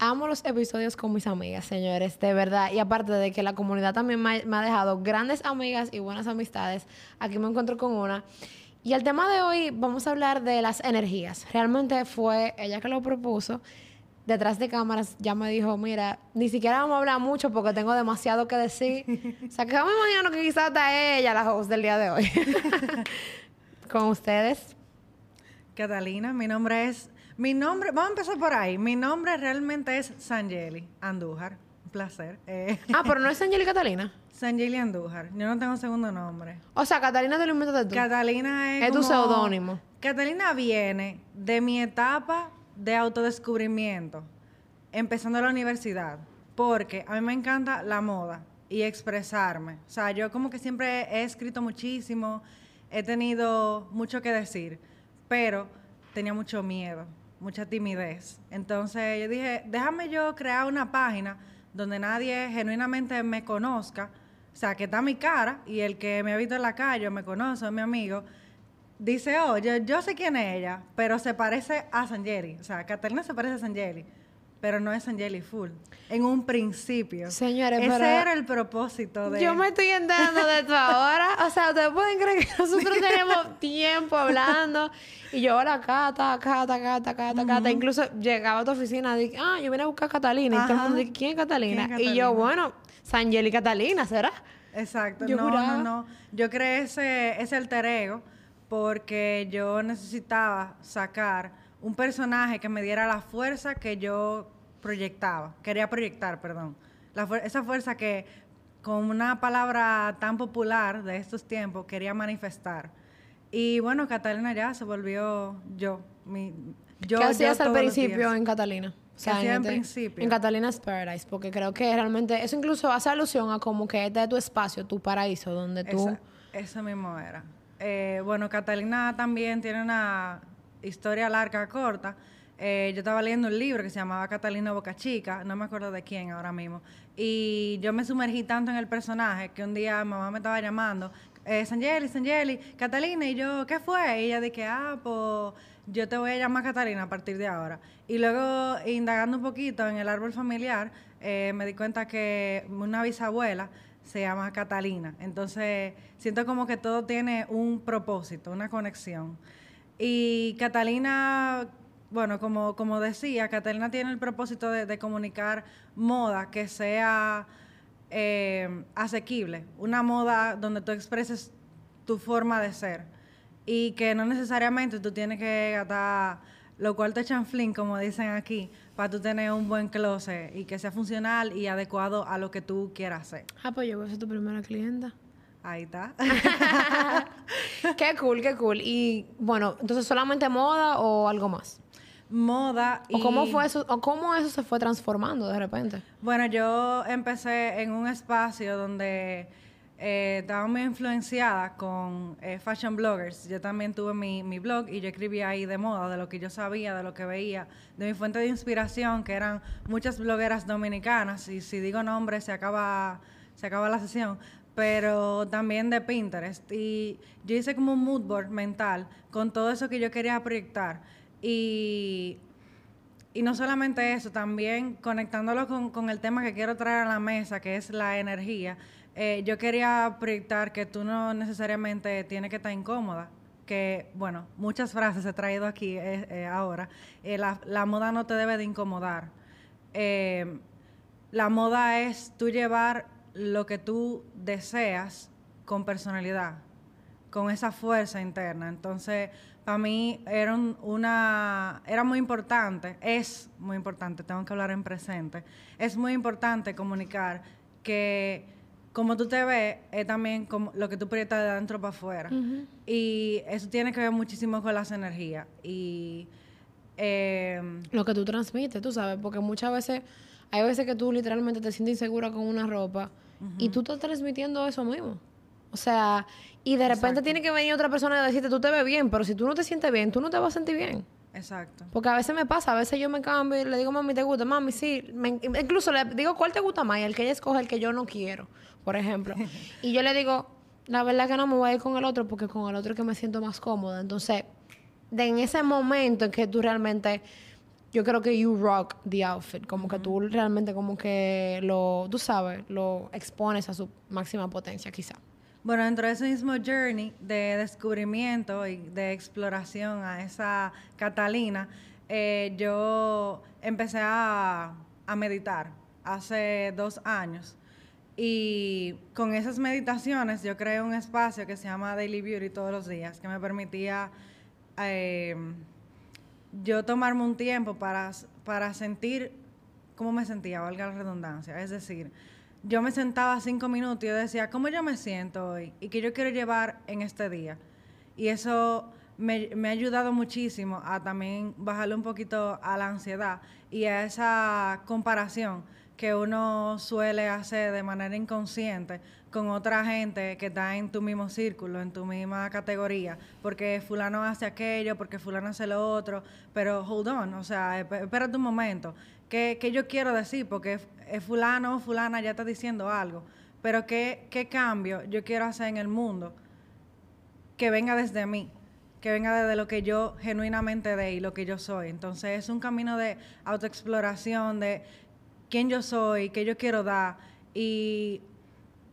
amo los episodios con mis amigas, señores, de verdad. Y aparte de que la comunidad también me ha, dejado grandes amigas y buenas amistades, aquí me encuentro con una. Y el tema de hoy vamos a hablar de las energías. Realmente fue ella que lo propuso. Detrás de cámaras ya me dijo, mira, ni siquiera vamos a hablar mucho porque tengo demasiado que decir. o sea, que me imagino que quizás está ella la host del día de hoy. con ustedes. Catalina, mi nombre es mi nombre, vamos a empezar por ahí. Mi nombre realmente es Sangeli Andújar. Un placer. Eh. Ah, pero no es Sangeli Catalina. Sangeli Andújar. Yo no tengo segundo nombre. O sea, Catalina te lo inventaste tú. Catalina es. Es tu seudónimo. Catalina viene de mi etapa de autodescubrimiento, empezando la universidad. Porque a mí me encanta la moda y expresarme. O sea, yo como que siempre he escrito muchísimo, he tenido mucho que decir, pero tenía mucho miedo mucha timidez. Entonces yo dije, déjame yo crear una página donde nadie genuinamente me conozca, o sea, que está mi cara y el que me ha visto en la calle me conoce, es mi amigo, dice, oh, yo, sé quién es ella, pero se parece a Sangeli. O sea, Catalina se parece a Sangeli pero no es Angeli Full. En un principio. Señores, Ese era el propósito de... Yo me estoy enterando de esto ahora. O sea, ustedes pueden creer que nosotros tenemos tiempo hablando. Y yo, ahora Cata, Cata, Cata, Cata, Cata. Incluso llegaba a tu oficina y dije, ah, yo vine a buscar a Catalina. Y todo el mundo dice, ¿quién es Catalina? Y yo, bueno, Sangeli Catalina, ¿será? Exacto. no, no, no. Yo creé ese, ese alter ego porque yo necesitaba sacar un personaje que me diera la fuerza que yo proyectaba, quería proyectar, perdón. esa fuerza que con una palabra tan popular de estos tiempos quería manifestar. Y bueno, Catalina ya se volvió yo. Mi, yo ¿Qué hacías al principio en Catalina? O sea, en, principio? En Catalina's Paradise, porque creo que realmente eso incluso hace alusión a como que este es tu espacio, tu paraíso, donde tú... eso mismo era. Eh, bueno, Catalina también tiene una historia larga, corta, eh, yo estaba leyendo un libro que se llamaba Catalina Boca Chica, no me acuerdo de quién ahora mismo, y yo me sumergí tanto en el personaje que un día mamá me estaba llamando, eh, Sangeli, Sangeli, Catalina, y yo, ¿qué fue? Y ella dije, ah, pues yo te voy a llamar Catalina a partir de ahora. Y luego, indagando un poquito en el árbol familiar, eh, me di cuenta que una bisabuela se llama Catalina. Entonces, siento como que todo tiene un propósito, una conexión. Y Catalina, bueno, como, como decía, Catalina tiene el propósito de, comunicar moda que sea eh, asequible, una moda donde tú expreses tu forma de ser y que no necesariamente tú tienes que gastar lo cual te chanflín, como dicen aquí, para tú tener un buen closet y que sea funcional y adecuado a lo que tú quieras hacer. Ah, pues yo voy a ser tu primera clienta. Ahí está. qué cool, qué cool. Y bueno, entonces solamente moda o algo más? Moda y... ¿O cómo fue eso, o cómo eso se fue transformando de repente? Bueno, yo empecé en un espacio donde eh, estaba muy influenciada con eh, fashion bloggers. Yo también tuve mi, mi, blog y yo escribía ahí de moda, de lo que yo sabía, de lo que veía, de mi fuente de inspiración, que eran muchas blogueras dominicanas. Y si digo nombres, se acaba, se acaba la sesión pero también de Pinterest. Y yo hice como un mood board mental con todo eso que yo quería proyectar. Y, y no solamente eso, también conectándolo con, el tema que quiero traer a la mesa, que es la energía. Eh, yo quería proyectar que tú no necesariamente tienes que estar incómoda. Que, bueno, muchas frases he traído aquí eh, eh, ahora. La, la, moda no te debe de incomodar. la moda es tú llevar lo que tú deseas con personalidad, con esa fuerza interna. Entonces, para mí era una era muy importante, es muy importante, tengo que hablar en presente. Es muy importante comunicar que como tú te ves es también como lo que tú proyectas de adentro para afuera. Y eso tiene que ver muchísimo con las energías y em, lo que tú transmites, tú sabes, porque muchas veces hay veces que tú literalmente te sientes insegura con una ropa y tú estás transmitiendo eso mismo. O sea, y de repente tiene que venir otra persona y decirte, tú te ves bien, pero si tú no te sientes bien, tú no te vas a sentir bien. Exacto. Porque a veces me pasa, a veces yo me cambio y le digo, mami, ¿te gusta? Mami, sí. incluso le digo, ¿cuál te gusta más? Y el que ella escoge el que yo no quiero, por ejemplo. y yo le digo, la verdad que no me voy a ir con el otro porque con el otro es que me siento más cómoda. Entonces, de en ese momento en que tú realmente yo creo que you rock the outfit, como que tú realmente como que lo, tú sabes, lo expones a su máxima potencia quizá. Bueno, dentro de ese mismo journey de descubrimiento y de exploración a esa Catalina, eh, yo empecé a, a meditar hace dos años. Y con esas meditaciones yo creé un espacio que se llama Daily Beauty todos los días, que me permitía eh, yo tomarme un tiempo para, para sentir cómo me sentía, valga la redundancia. Es decir, yo me sentaba cinco minutos y yo decía, ¿cómo yo me siento hoy? ¿Y qué yo quiero llevar en este día? Y eso me, me, ha ayudado muchísimo a también bajarle un poquito a la ansiedad y a esa comparación que uno suele hacer de manera inconsciente con otra gente que está en tu mismo círculo, en tu misma categoría, porque fulano hace aquello, porque fulano hace lo otro, pero hold on, o sea, espérate un momento, ¿qué, qué yo quiero decir? Porque fulano o fulana ya está diciendo algo, pero ¿qué, ¿qué cambio yo quiero hacer en el mundo que venga desde mí? que venga desde lo que yo genuinamente de y lo que yo soy. Entonces es un camino de autoexploración, de quién yo soy, qué yo quiero dar. Y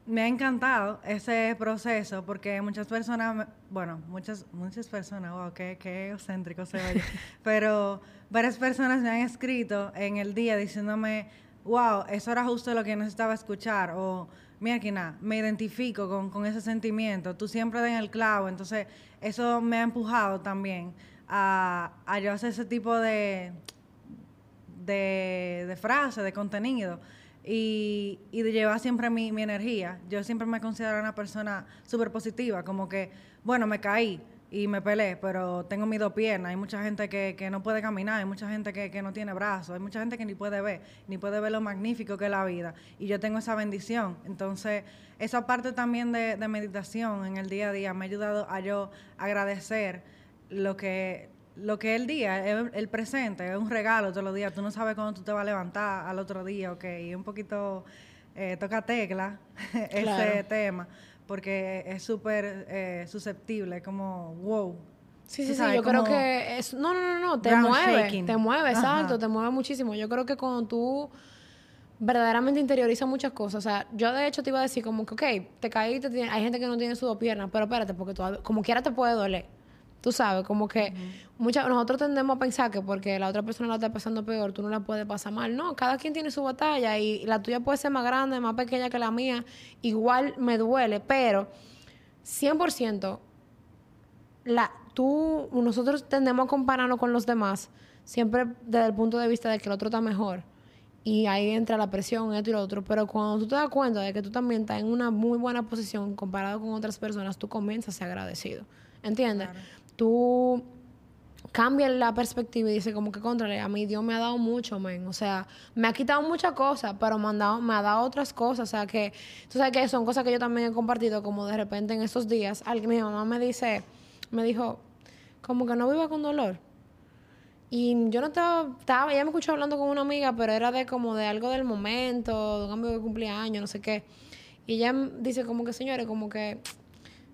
me ha encantado ese proceso porque muchas personas, bueno, muchas, muchas personas, wow, qué, qué egocéntrico se oye, pero varias personas me han escrito en el día diciéndome, wow, eso era justo lo que necesitaba escuchar, o mira, me identifico con, con, ese sentimiento, tú siempre en el clavo, entonces eso me ha empujado también a, a yo hacer ese tipo de, de, de frase, de contenido y, y de llevar siempre mi, mi, energía. Yo siempre me considero una persona súper positiva, como que, bueno, me caí y me peleé, pero tengo mis dos piernas. Hay mucha gente que, que no puede caminar, hay mucha gente que, que, no tiene brazos, hay mucha gente que ni puede ver, ni puede ver lo magnífico que es la vida. Y yo tengo esa bendición. Entonces, esa parte también de, de meditación en el día a día me ha ayudado a yo agradecer lo que lo que es el día, es el presente, es un regalo todos los días. Tú no sabes cuándo tú te vas a levantar al otro día, ok. Y un poquito eh, toca tecla ese tema, porque es súper eh, susceptible, como wow. Sí, sí, sí, yo creo que es, no, no, no, no, te mueve, te mueve, exacto, te mueve muchísimo. Yo creo que cuando tú verdaderamente interiorizas muchas cosas, o sea, yo de hecho te iba a decir como que, ok, te caíste, hay gente que no tiene sus dos piernas, pero espérate, porque todavía, como quiera te puede doler. Tú sabes, como que nosotros tendemos a pensar que porque la otra persona la está pasando peor, tú no la puedes pasar mal. No, cada quien tiene su batalla y la tuya puede ser más grande, más pequeña que la mía. Igual me duele, pero 100% la, tú, nosotros tendemos a compararnos con los demás siempre desde el punto de vista de que el otro está mejor. Y ahí entra la presión, esto y lo otro. Pero cuando tú te das cuenta de que tú también estás en una muy buena posición comparado con otras personas, tú comienzas a ser agradecido. ¿Entiendes? Tú cambias la perspectiva y dices como que contra a mí Dios me ha dado mucho, men. O sea, me ha quitado muchas cosas, pero me, dado, me ha dado otras cosas. O sea, que tú sabes que son cosas que yo también he compartido, como de repente en estos días, mi mamá me dice, me dijo, como que no viva con dolor. Y yo no estaba, estaba, ella me escuchó hablando con una amiga, pero era de como de algo del momento, de un cambio de cumpleaños, no sé qué. Y ella dice como que, señores, como que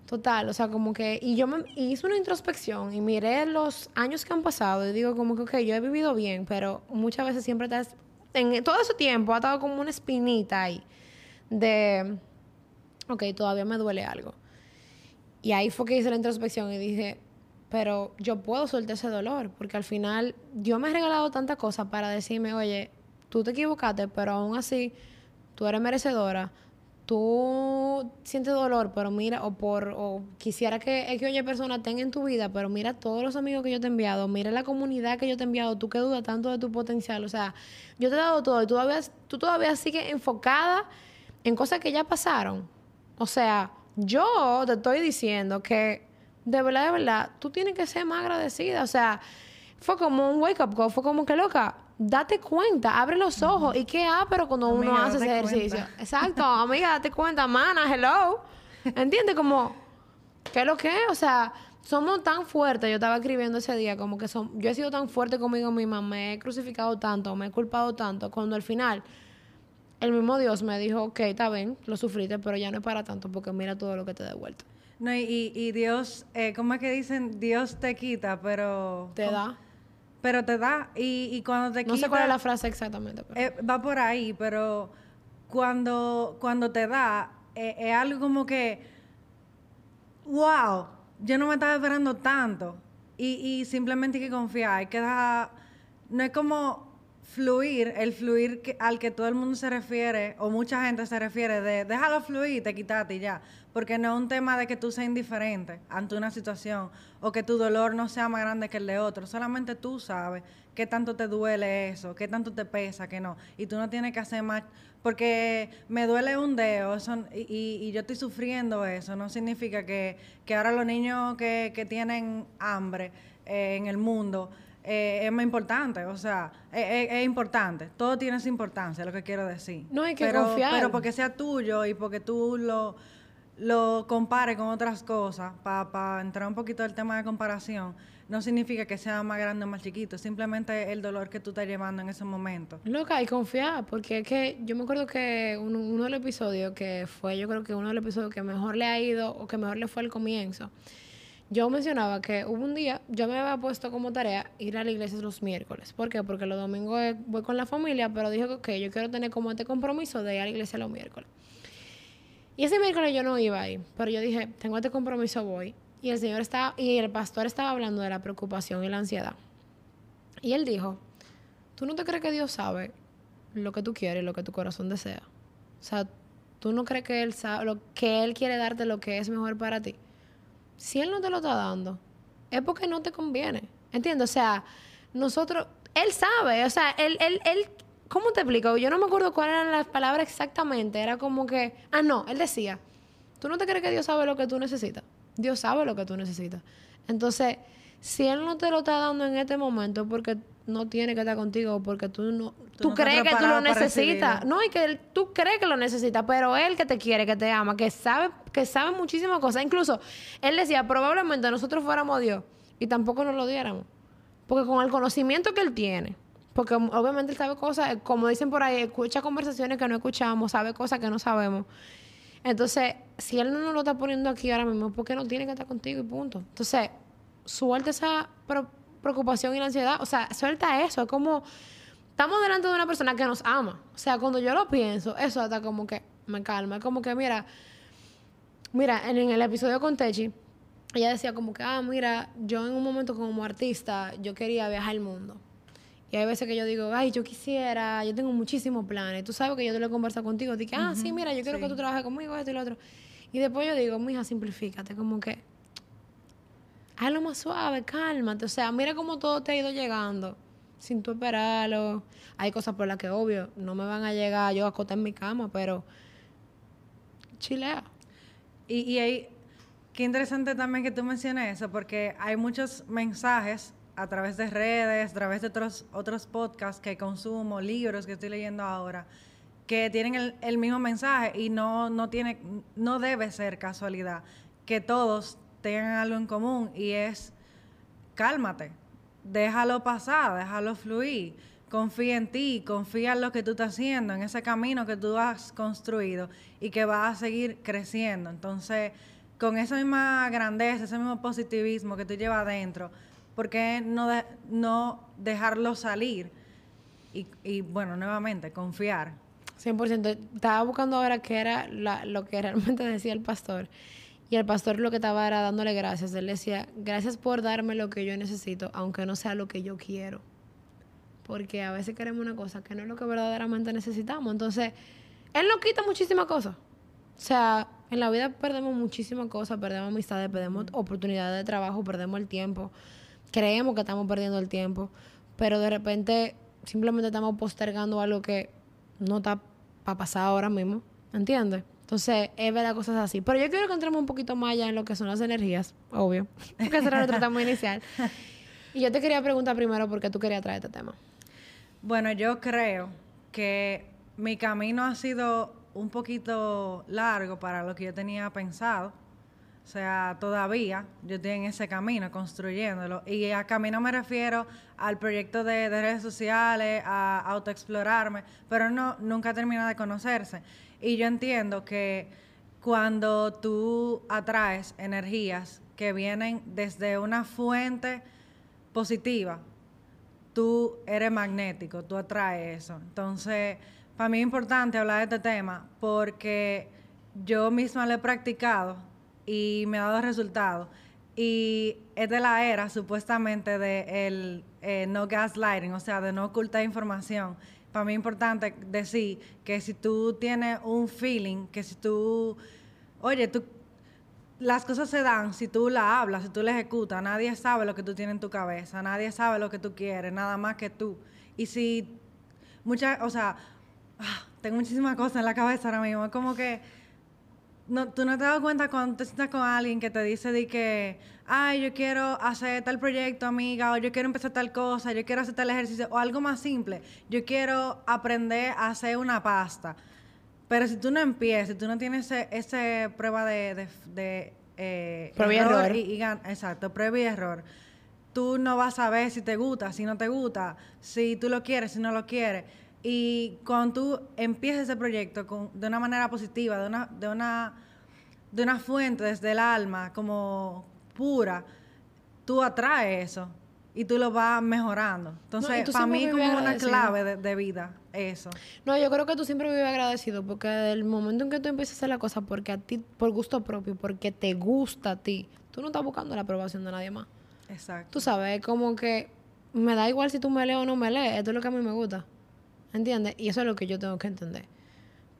Total, o sea, como que, y yo me hice una introspección y miré los años que han pasado y digo como que, ok, yo he vivido bien, pero muchas veces siempre estás, en todo ese tiempo ha estado como una espinita ahí de, ok, todavía me duele algo. Y ahí fue que hice la introspección y dije, pero yo puedo soltar ese dolor, porque al final yo me he regalado tantas cosas para decirme, oye, tú te equivocaste, pero aún así tú eres merecedora tú sientes dolor, pero mira, o por, o quisiera que, que oye persona tenga en tu vida, pero mira todos los amigos que yo te he enviado, mira la comunidad que yo te he enviado, tú que dudas tanto de tu potencial, o sea, yo te he dado todo y tú todavía, tú todavía sigues enfocada en cosas que ya pasaron. O sea, yo te estoy diciendo que de verdad, de verdad, tú tienes que ser más agradecida, o sea, fue como un wake up call, fue como que loca, date cuenta, abre los ojos. ¿Y qué ah, pero cuando uno hace ese ejercicio? Exacto, amiga, date cuenta, mana, hello. ¿Entiendes? Como, ¿qué es lo que es? O sea, somos tan fuertes. Yo estaba escribiendo ese día, como que son, yo he sido tan fuerte conmigo misma, me he crucificado tanto, me he culpado tanto, cuando al final el mismo Dios me dijo, ok, está bien, lo sufriste, pero ya no es para tanto, porque mira todo lo que te he devuelto. No, y, y Dios, eh, ¿cómo es que dicen? Dios te quita, pero... Te da pero te da. Y, y cuando te No sé cuál es la frase exactamente. Pero... Eh, va por ahí, pero cuando, cuando te da, eh, es algo como que, wow, yo no me estaba esperando tanto. Y, y simplemente hay que confiar, hay que dejar, no es como fluir, el fluir que, al que todo el mundo se refiere, o mucha gente se refiere, de déjalo fluir, te quítate y ya. Porque no es un tema de que tú seas indiferente ante una situación o que tu dolor no sea más grande que el de otro. Solamente tú sabes qué tanto te duele eso, qué tanto te pesa, qué no. Y tú no tienes que hacer más, porque me duele un dedo y, y, yo estoy sufriendo eso. No significa que, que ahora los niños que, que tienen hambre eh, en el mundo eh, es más importante, o sea, es, importante. Todo tiene su importancia, lo que quiero decir. No hay que pero, confiar. Pero porque sea tuyo y porque tú lo, lo compares con otras cosas, para entrar un poquito al tema de comparación, no significa que sea más grande o más chiquito, simplemente el dolor que tú estás llevando en ese momento. Loca, y confiar, porque es que yo me acuerdo que uno, uno de los episodios que fue, yo creo que uno de los episodios que mejor le ha ido o que mejor le fue al comienzo yo mencionaba que hubo un día, yo me había puesto como tarea ir a la iglesia los miércoles. ¿Por qué? Porque los domingos voy con la familia, pero dije que yo quiero tener como este compromiso de ir a la iglesia los miércoles. Y ese miércoles yo no iba ahí, pero yo dije, tengo este compromiso, voy. Y el Señor estaba, y el pastor estaba hablando de la preocupación y la ansiedad. Y él dijo, ¿tú no te crees que Dios sabe lo que tú quieres, lo que tu corazón desea? O sea, ¿tú no crees que Él sabe, lo, que Él quiere darte lo que es mejor para ti? Si él no te lo está dando, es porque no te conviene. ¿Entiendes? O sea, nosotros, él sabe, o sea, él, él, él, ¿cómo te explico? Yo no me acuerdo cuáles eran las palabras exactamente. Era como que, ah, no, él decía, ¿tú no te crees que Dios sabe lo que tú necesitas? Dios sabe lo que tú necesitas. Entonces, si él no te lo está dando en este momento, porque no tiene que estar contigo porque tú no tú, crees que tú lo necesitas. no y que él, tú crees que lo necesitas pero él que te quiere que te ama que sabe que sabe muchísimas cosas. Incluso él decía probablemente nosotros fuéramos Dios y tampoco nos lo diéramos. Porque con el conocimiento que él tiene porque obviamente él sabe cosas como dicen por ahí escucha conversaciones que no escuchamos sabe cosas que no sabemos. Entonces si él no nos lo está poniendo aquí ahora mismo porque no tiene que estar contigo y punto entonces suelta esa preocupación y la ansiedad. O sea, suelta eso. Es como, estamos delante de una persona que nos ama. O sea, cuando yo lo pienso, eso hasta como que me calma. Es como que, mira, mira, en, el episodio con Techi, ella decía como que, ah, mira, yo en un momento como artista, yo quería viajar al mundo. Y hay veces que yo digo, ay, yo quisiera, yo tengo muchísimos planes. Tú sabes que yo te lo he conversado contigo. Dije, ah, sí, mira, yo quiero que tú trabajes conmigo, esto y lo otro. Y después yo digo, mija, simplifícate. Como que hazlo más suave, cálmate. O sea, mira cómo todo te ha ido llegando sin tú esperarlo. Hay cosas por las que, obvio, no me van a llegar yo a en mi cama, pero chilea. Y, y hay, qué interesante también que tú menciones eso, porque hay muchos mensajes a través de redes, a través de otros, otros podcasts que consumo, libros que estoy leyendo ahora, que tienen el, el mismo mensaje y no, no, tiene, no debe ser casualidad que todos tengan algo en común y es cálmate, déjalo pasar, déjalo fluir, confía en ti, confía en lo que tú estás haciendo, en ese camino que tú has construido y que vas a seguir creciendo. Entonces, con esa misma grandeza, ese mismo positivismo que tú llevas adentro, ¿por qué no, no dejarlo salir? Y, y, bueno, nuevamente, confiar. 100%. Estaba buscando ahora qué era lo que realmente decía el pastor. Y el pastor lo que estaba era dándole gracias. Él decía, gracias por darme lo que yo necesito, aunque no sea lo que yo quiero. Porque a veces queremos una cosa que no es lo que verdaderamente necesitamos. Entonces, Él nos quita muchísimas cosas. O sea, en la vida perdemos muchísimas cosas, perdemos amistades, perdemos oportunidades de trabajo, perdemos el tiempo. Creemos que estamos perdiendo el tiempo, pero de repente simplemente estamos postergando algo que no está para pasar ahora mismo. ¿Entiendes? Entonces, es verdad, cosas así. Pero yo quiero que entremos un poquito más allá en lo que son las energías, obvio, porque ese era nuestro tema inicial. Y yo te quería preguntar primero por qué tú querías traer este tema. Bueno, yo creo que mi camino ha sido un poquito largo para lo que yo tenía pensado. O sea, todavía yo estoy en ese camino construyéndolo. Y a camino me refiero al proyecto de, de redes sociales, a autoexplorarme, pero no, nunca termina de conocerse. Y yo entiendo que cuando tú atraes energías que vienen desde una fuente positiva, tú eres magnético, tú atraes eso. Entonces, para mí es importante hablar de este tema porque yo misma lo he practicado y me ha dado resultados. Y es de la era, supuestamente, de el eh, no gaslighting, o sea, de no ocultar información. Para mí es importante decir que si tú tienes un feeling, que si tú, oye, tú, las cosas se dan si tú la hablas, si tú la ejecutas. Nadie sabe lo que tú tienes en tu cabeza, nadie sabe lo que tú quieres, nada más que tú. Y si, muchas, o sea, ah, tengo muchísimas cosas en la cabeza ahora mismo, es como que no, tú no te das cuenta cuando te sientas con alguien que te dice de que, ay, yo quiero hacer tal proyecto, amiga, o yo quiero empezar tal cosa, yo quiero hacer tal ejercicio, o algo más simple, yo quiero aprender a hacer una pasta. Pero si tú no empiezas, si tú no tienes esa prueba de, de, eh, error, Y, exacto, prueba y error, tú no vas a ver si te gusta, si no te gusta, si tú lo quieres, si no lo quieres. Y cuando tú empiezas ese proyecto con, de una manera positiva, de una, de, una, de una fuente desde el alma, como pura, tú atraes eso y tú lo vas mejorando. Entonces, para mí como una clave de, vida eso. No, yo creo que tú siempre vives agradecido porque el momento en que tú empiezas a hacer la cosa porque a ti, por gusto propio, porque te gusta a ti, tú no estás buscando la aprobación de nadie más. Exacto. Tú sabes, como que me da igual si tú me lees o no me lees, esto es lo que a mí me gusta. ¿Entiendes? Y eso es lo que yo tengo que entender.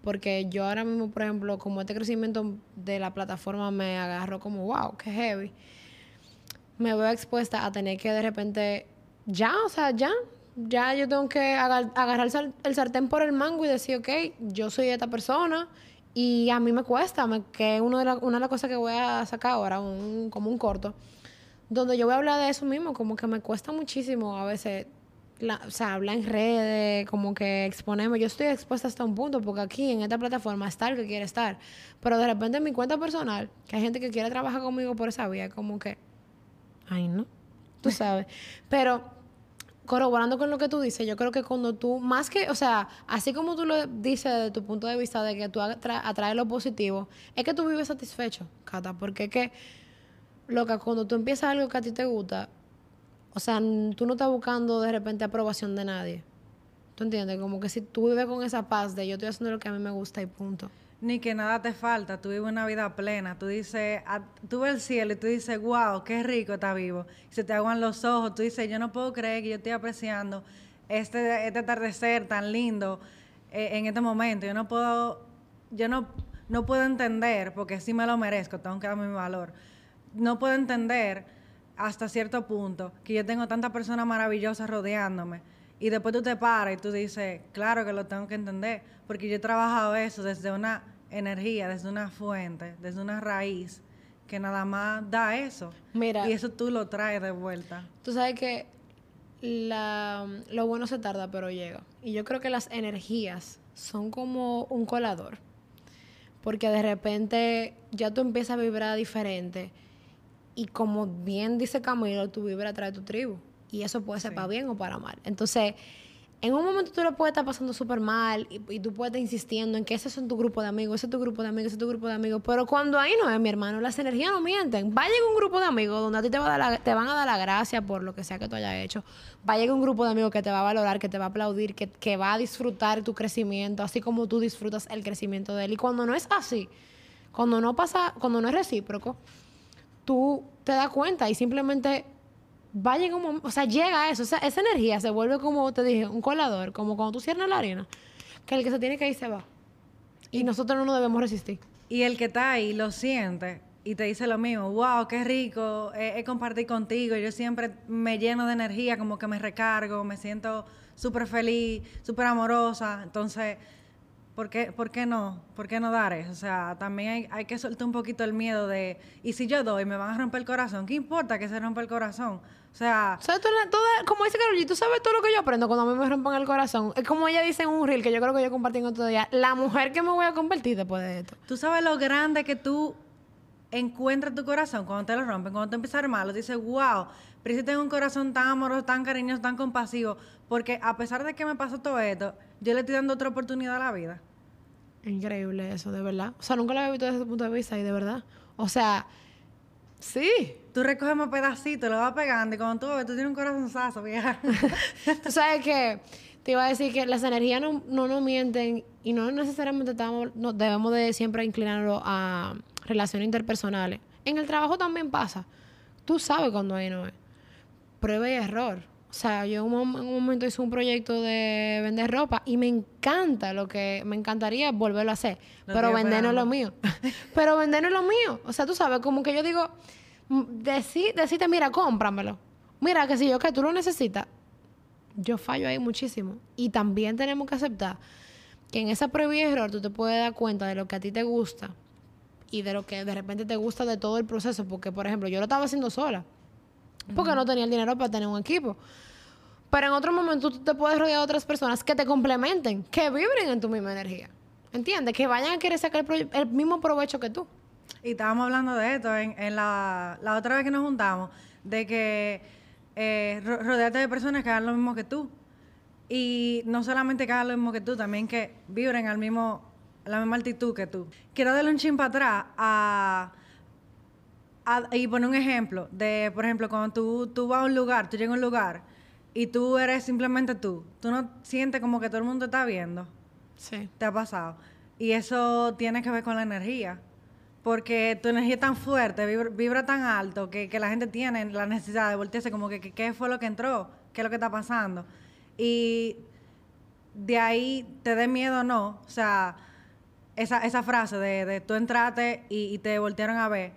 Porque yo ahora mismo, por ejemplo, como este crecimiento de la plataforma me agarró como, wow, qué heavy. Me veo expuesta a tener que de repente, ya, o sea, ya, ya yo tengo que agarrar el sartén por el mango y decir, ok, yo soy esta persona y a mí me cuesta, que es una una de las cosas que voy a sacar ahora, un, como un corto, donde yo voy a hablar de eso mismo, como que me cuesta muchísimo a veces o sea, habla en redes, como que exponemos. Yo estoy expuesta hasta un punto, porque aquí en esta plataforma está el que quiere estar. Pero de repente en mi cuenta personal, que hay gente que quiere trabajar conmigo por esa vía, como que, ay, no, tú sabes. Pero corroborando con lo que tú dices, yo creo que cuando tú, más que, o sea, así como tú lo dices desde tu punto de vista de que tú atraes lo positivo, es que tú vives satisfecho, Cata, porque es que, loca, cuando tú empiezas algo que a ti te gusta, o sea, tú no estás buscando de repente aprobación de nadie. ¿Tú entiendes? Como que si tú vives con esa paz de yo estoy haciendo lo que a mí me gusta y punto. Ni que nada te falta, tú vives una vida plena. Tú dices, tú ves el cielo y tú dices, wow, qué rico está vivo. Y se te aguan los ojos, tú dices, yo no puedo creer que yo estoy apreciando este, este atardecer tan lindo eh, en este momento. Yo no puedo, yo no, no puedo entender, porque sí me lo merezco, tengo que darme mi valor. No puedo entender hasta cierto punto, que yo tengo tantas personas maravillosas rodeándome. Y después tú te paras y tú dices, claro que lo tengo que entender, porque yo he trabajado eso desde una energía, desde una fuente, desde una raíz, que nada más da eso. Mira. Y eso tú lo traes de vuelta. Tú sabes que la, lo bueno se tarda, pero llega. Y yo creo que las energías son como un colador. Porque de repente ya tú empiezas a vibrar diferente y como bien dice Camilo, tú vives atrás de tu tribu. Y eso puede ser para bien o para mal. Entonces, en un momento tú lo puedes estar pasando súper mal y, tú puedes estar insistiendo en que ese es tu grupo de amigos, ese es tu grupo de amigos, ese es tu grupo de amigos. Pero cuando ahí no es, mi hermano, las energías no mienten. Va a llegar un grupo de amigos donde a ti te, va a dar te van a dar la gracia por lo que sea que tú hayas hecho. Va a llegar un grupo de amigos que te va a valorar, que te va a aplaudir, que, que va a disfrutar tu crecimiento, así como tú disfrutas el crecimiento de él. Y cuando no es así, cuando no pasa, cuando no es recíproco, tú te das cuenta y simplemente va a llegar un momento, o sea, llega a eso, o sea, esa energía se vuelve como te dije, un colador, como cuando tú cierras la arena, que el que se tiene que ir se va. Y, nosotros no nos debemos resistir. Y el que está ahí lo siente y te dice lo mismo, wow, qué rico, he, compartido contigo, yo siempre me lleno de energía, como que me recargo, me siento súper feliz, súper amorosa, entonces ¿Por qué, ¿Por qué no? ¿Por qué no dar eso? O sea, también hay, hay, que soltar un poquito el miedo de, y si yo doy, me van a romper el corazón. ¿Qué importa que se rompa el corazón? O sea... ¿Sabes como dice Carol, tú sabes todo lo que yo aprendo cuando a mí me rompan el corazón. Es como ella dice en un reel, que yo creo que yo compartí en otro día, la mujer que me voy a convertir después de esto. Tú sabes lo grande que tú encuentras tu corazón cuando te lo rompen, cuando te empiezas a armarlo, dices, wow, pero si tengo un corazón tan amoroso, tan cariñoso, tan compasivo, porque a pesar de que me pasó todo esto, yo le estoy dando otra oportunidad a la vida. Increíble eso, de verdad. O sea, nunca lo había visto desde ese punto de vista y de verdad. O sea, sí, tú recoges más pedacitos, lo vas pegando y cuando tú ves, tú tienes un corazonzazo, vieja. Tú sabes que te iba a decir que las energías no, no nos mienten y no necesariamente estamos, no, debemos de siempre inclinarlo a relaciones interpersonales. En el trabajo también pasa. Tú sabes cuando ahí no es. Prueba y error. O sea, yo en un, mom- en un momento hice un proyecto de vender ropa y me encanta lo que me encantaría volverlo a hacer. Pero vender no es lo mío. pero vender no es lo mío. O sea, tú sabes, como que yo digo, mm, decí- decirte, mira, cómpramelo. Mira, que si yo que tú lo necesitas, yo fallo ahí muchísimo. Y también tenemos que aceptar que en esa prueba y error tú te puedes dar cuenta de lo que a ti te gusta y de lo que de repente te gusta de todo el proceso. Porque, por ejemplo, yo lo estaba haciendo sola. Porque no tenía el dinero para tener un equipo. Pero en otro momento tú te puedes rodear de otras personas que te complementen, que vibren en tu misma energía. ¿Entiendes? Que vayan a querer sacar el, mismo provecho que tú. Y estábamos hablando de esto en, en la, la otra vez que nos juntamos, de que eh, ro- rodearte de personas que hagan lo mismo que tú. Y no solamente que hagan lo mismo que tú, también que vibren al mismo, a la misma altitud que tú. Quiero darle un chin para atrás a, a- y poner un ejemplo de, por ejemplo, cuando tú, tú vas a un lugar, tú llegas a un lugar y tú eres simplemente tú. Tú no sientes como que todo el mundo te está viendo Sí. te ha pasado. Y eso tiene que ver con la energía. Porque tu energía es tan fuerte, vibra, vibra tan alto, que, que la gente tiene la necesidad de voltearse como que, que- qué fue lo que entró, qué es lo que está pasando. Y de ahí te dé miedo o no. O sea, esa, esa frase de, de tú entraste y, y te voltearon a ver.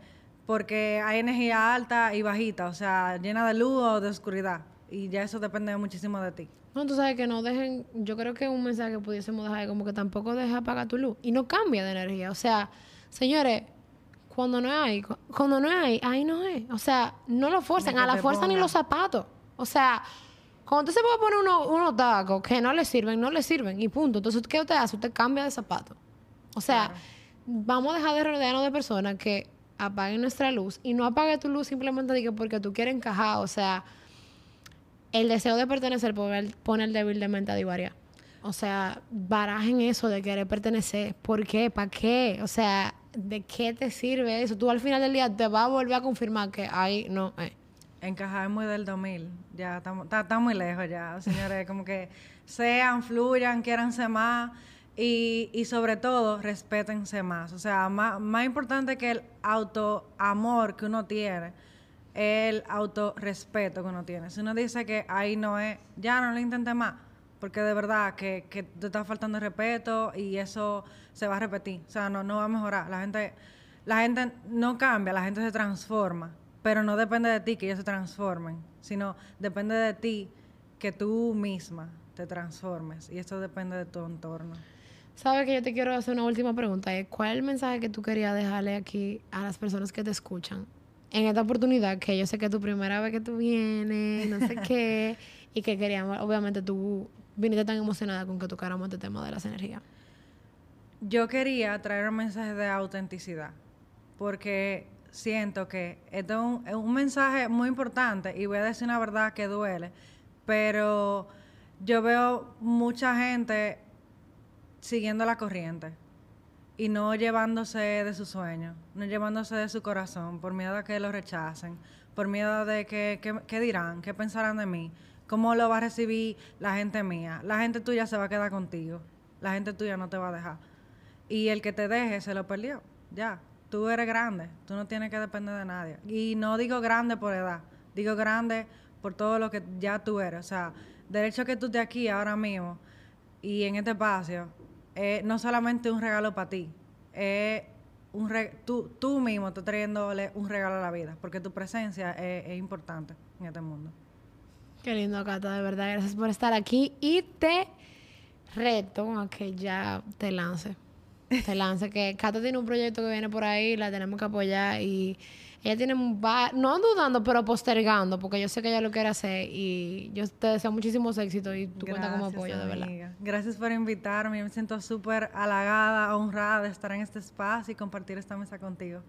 Porque hay energía alta y bajita, o sea, llena de luz o de oscuridad. Y ya eso depende muchísimo de ti. No, tú sabes que no dejen, yo creo que un mensaje que pudiésemos dejar es como que tampoco deja apagar tu luz y no cambia de energía. O sea, señores, cuando no hay, cu- cuando no hay, ahí no es. O sea, no lo Ni que a la fuerza ni pongan. los zapatos. O sea, cuando usted se puede poner unos, unos tacos que no le sirven, no le sirven y punto. Entonces, ¿qué usted hace? Usted cambia de zapato. O sea, Claro. vamos a dejar de rodearnos de personas que apaguen nuestra luz y no apague tu luz simplemente porque tú quieres encajar. O sea, el deseo de pertenecer pone el débil de mente a divaria. O sea, barajen eso de querer pertenecer. ¿Por qué? ¿Para qué? O sea, ¿de qué te sirve eso? Tú al final del día te vas a volver a confirmar que ahí no es. Encajar es muy del 2000, ya estamos muy lejos ya, señores, como que sean, fluyan, quiéranse más y, y sobre todo respétense más. O sea, más, importante que el autoamor que uno tiene, el autorrespeto que uno tiene. Si uno dice que ahí no es, ya no lo intente más, porque de verdad que, te está faltando respeto y eso se va a repetir. O sea, no, no va a mejorar. La gente, la gente no cambia, la gente se transforma, pero no depende de ti que ellos se transformen, sino depende de ti que tú misma te transformes y eso depende de tu entorno. ¿Sabes que yo te quiero hacer una última pregunta? Es, ¿Cuál es el mensaje que tú querías dejarle aquí a las personas que te escuchan en esta oportunidad? Que yo sé que es tu primera vez que tú vienes, no sé qué, y que queríamos, obviamente tú viniste tan emocionada con que tocáramos este tema de las energías. Yo quería traer un mensaje de autenticidad, porque siento que esto es un, es un mensaje muy importante y voy a decir una verdad que duele, pero yo veo mucha gente siguiendo la corriente y no llevándose de su sueño, no llevándose de su corazón por miedo a que lo rechacen, por miedo de que, que- qué dirán, qué pensarán de mí, cómo lo va a recibir la gente mía. La gente tuya se va a quedar contigo, la gente tuya no te va a dejar. Y el que te deje se lo perdió, ya. Tú eres grande, tú no tienes que depender de nadie. Y no digo grande por edad, digo grande por todo lo que ya tú eres. O sea, del hecho que tú estés aquí ahora mismo y en este espacio, es no solamente un regalo para ti, es un re- tú, tú mismo estás trayéndole un regalo a la vida, porque tu presencia es, es importante en este mundo. Qué lindo, Cata, de verdad. Gracias por estar aquí y te reto a que ya te lance. Te lance. Que Cata tiene un proyecto que viene por ahí, la tenemos que apoyar y ella tiene un va- no dudando, pero postergando, porque yo sé que ella lo quiere hacer y yo te deseo muchísimos éxitos y tú cuentas como apoyo, de verdad. Gracias por invitarme. Me siento súper halagada, honrada de estar en este espacio y compartir esta mesa contigo.